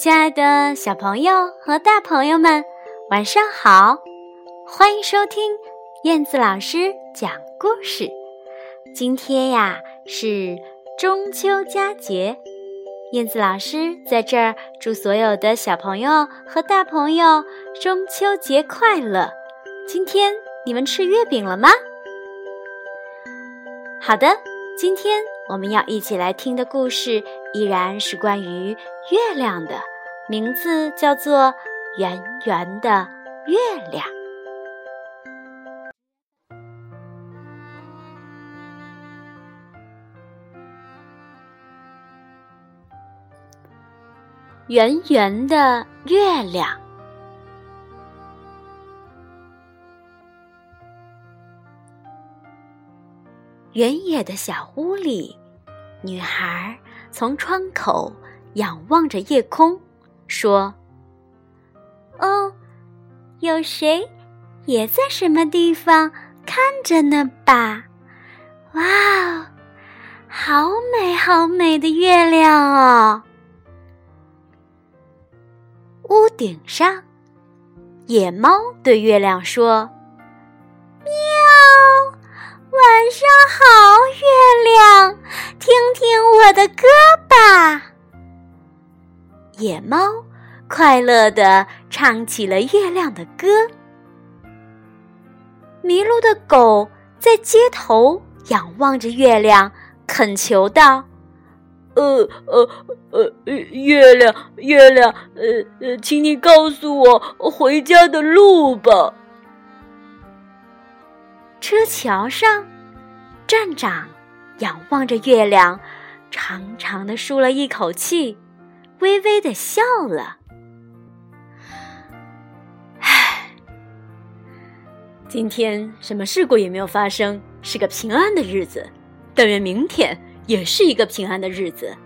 亲爱的小朋友和大朋友们，晚上好！欢迎收听燕子老师讲故事。今天呀是中秋佳节，燕子老师在这儿祝所有的小朋友和大朋友中秋节快乐。今天你们吃月饼了吗？好的，今天我们要一起来听的故事依然是关于月亮的。名字叫做圆圆的月亮，圆圆的月亮。原野的小屋里，女孩从窗口仰望着夜空。说：“哦，有谁也在什么地方看着呢吧？哇哦，好美好美的月亮哦！屋顶上，野猫对月亮说：‘喵，晚上好，月亮，快乐地唱起了月亮的歌。迷路的狗在街头仰望着月亮，恳求道：“呃呃呃，月亮，月亮，呃呃，请你告诉我回家的路吧。”车桥上，站长仰望着月亮，长长的舒了一口气。微微的笑了，今天什么事故也没有发生，是个平安的日子。但愿明天也是一个平安的日子。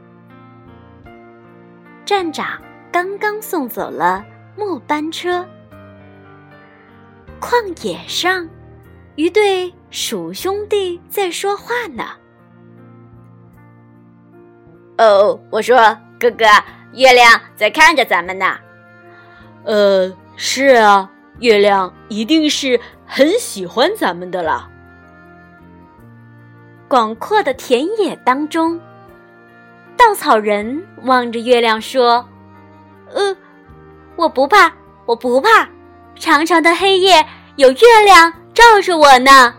站长刚刚送走了末班车，旷野上，一对鼠兄弟在说话呢。哦，我说哥哥。月亮在看着咱们呢，呃，是啊，月亮一定是很喜欢咱们的了。广阔的田野当中，稻草人望着月亮说：“呃，我不怕，我不怕，长长的黑夜有月亮照着我呢。”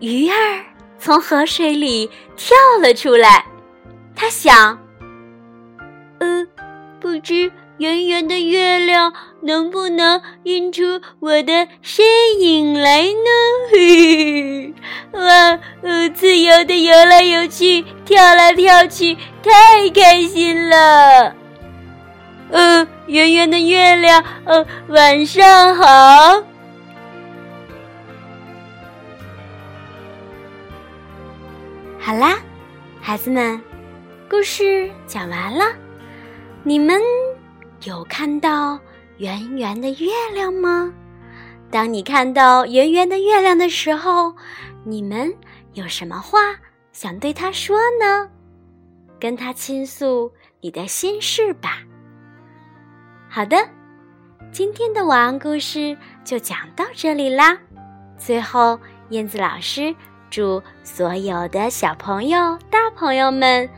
鱼儿。从河水里跳了出来，他想：“呃，不知圆圆的月亮能不能映出我的身影来呢？”，哇，呃，自由的游来游去，跳来跳去，太开心了。呃，圆圆的月亮，呃，晚上好。好啦，孩子们，故事讲完了。你们有看到圆圆的月亮吗？当你看到圆圆的月亮的时候，你们有什么话想对他说呢？跟他倾诉你的心事吧。好的，今天的晚安故事就讲到这里啦。最后，燕子老师。祝所有的小朋友、大朋友们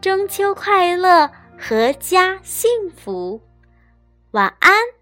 中秋快乐，阖家幸福，晚安。